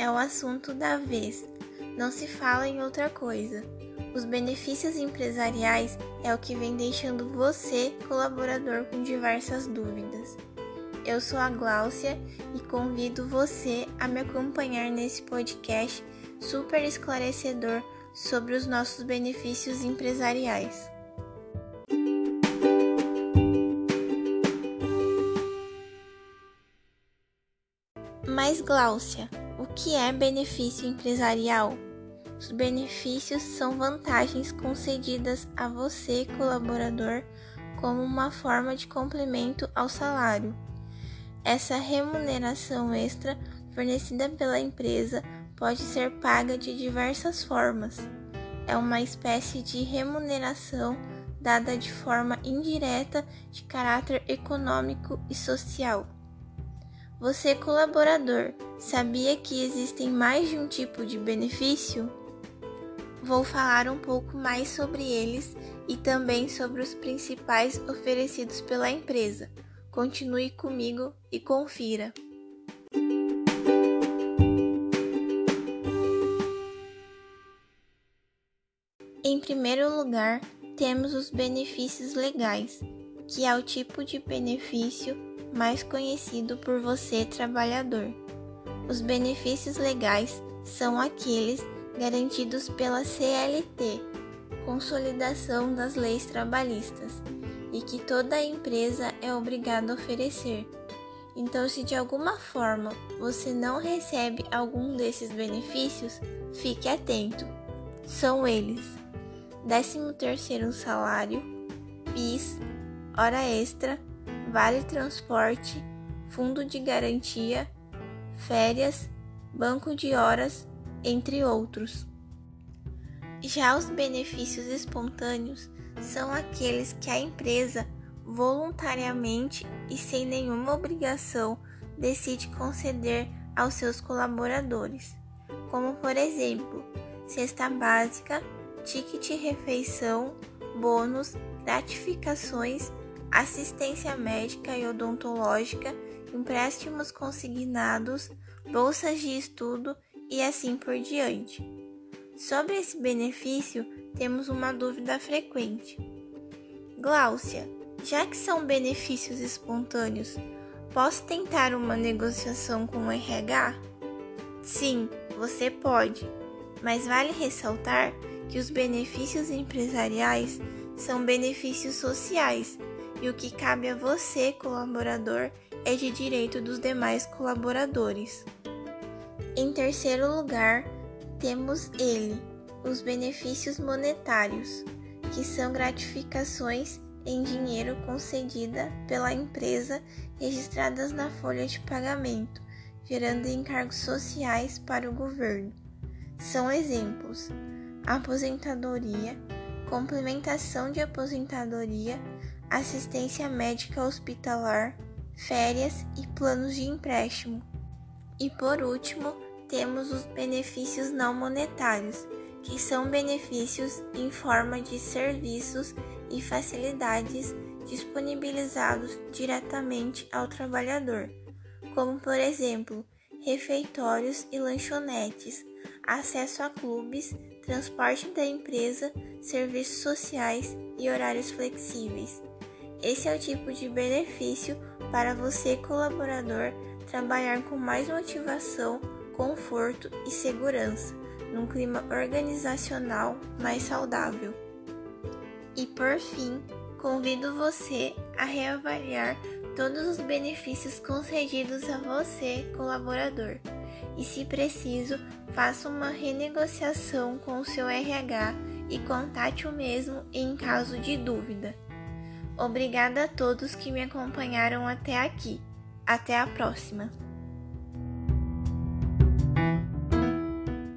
é o assunto da vez. Não se fala em outra coisa. Os benefícios empresariais é o que vem deixando você, colaborador, com diversas dúvidas. Eu sou a Gláucia e convido você a me acompanhar nesse podcast super esclarecedor sobre os nossos benefícios empresariais. Mas, Gláucia, o que é benefício empresarial? Os benefícios são vantagens concedidas a você, colaborador, como uma forma de complemento ao salário. Essa remuneração extra fornecida pela empresa pode ser paga de diversas formas. É uma espécie de remuneração dada de forma indireta de caráter econômico e social. Você, colaborador, sabia que existem mais de um tipo de benefício? Vou falar um pouco mais sobre eles e também sobre os principais oferecidos pela empresa. Continue comigo e confira. Em primeiro lugar, temos os benefícios legais, que é o tipo de benefício mais conhecido por você, trabalhador. Os benefícios legais são aqueles garantidos pela CLT, Consolidação das Leis Trabalhistas, e que toda empresa é obrigada a oferecer. Então, se de alguma forma você não recebe algum desses benefícios, fique atento. São eles: 13º salário, PIS, hora extra, vale transporte, fundo de garantia, férias, banco de horas entre outros. Já os benefícios espontâneos são aqueles que a empresa voluntariamente e sem nenhuma obrigação decide conceder aos seus colaboradores, como por exemplo, cesta básica, ticket refeição, bônus, gratificações, assistência médica e odontológica, empréstimos consignados, bolsas de estudo e assim por diante. Sobre esse benefício, temos uma dúvida frequente. Gláucia, já que são benefícios espontâneos, posso tentar uma negociação com o RH? Sim, você pode, mas vale ressaltar que os benefícios empresariais são benefícios sociais e o que cabe a você, colaborador, é de direito dos demais colaboradores. Em terceiro lugar, temos ele, os benefícios monetários, que são gratificações em dinheiro concedida pela empresa registradas na folha de pagamento, gerando encargos sociais para o governo. São exemplos: aposentadoria, complementação de aposentadoria, assistência médica hospitalar, férias e planos de empréstimo. E por último, temos os benefícios não monetários, que são benefícios em forma de serviços e facilidades disponibilizados diretamente ao trabalhador, como por exemplo, refeitórios e lanchonetes, acesso a clubes, transporte da empresa, serviços sociais e horários flexíveis. Esse é o tipo de benefício para você, colaborador, trabalhar com mais motivação, conforto e segurança, num clima organizacional mais saudável. E por fim, convido você a reavaliar todos os benefícios concedidos a você, colaborador. E se preciso, faça uma renegociação com o seu RH e contate o mesmo em caso de dúvida. Obrigada a todos que me acompanharam até aqui. Até a próxima!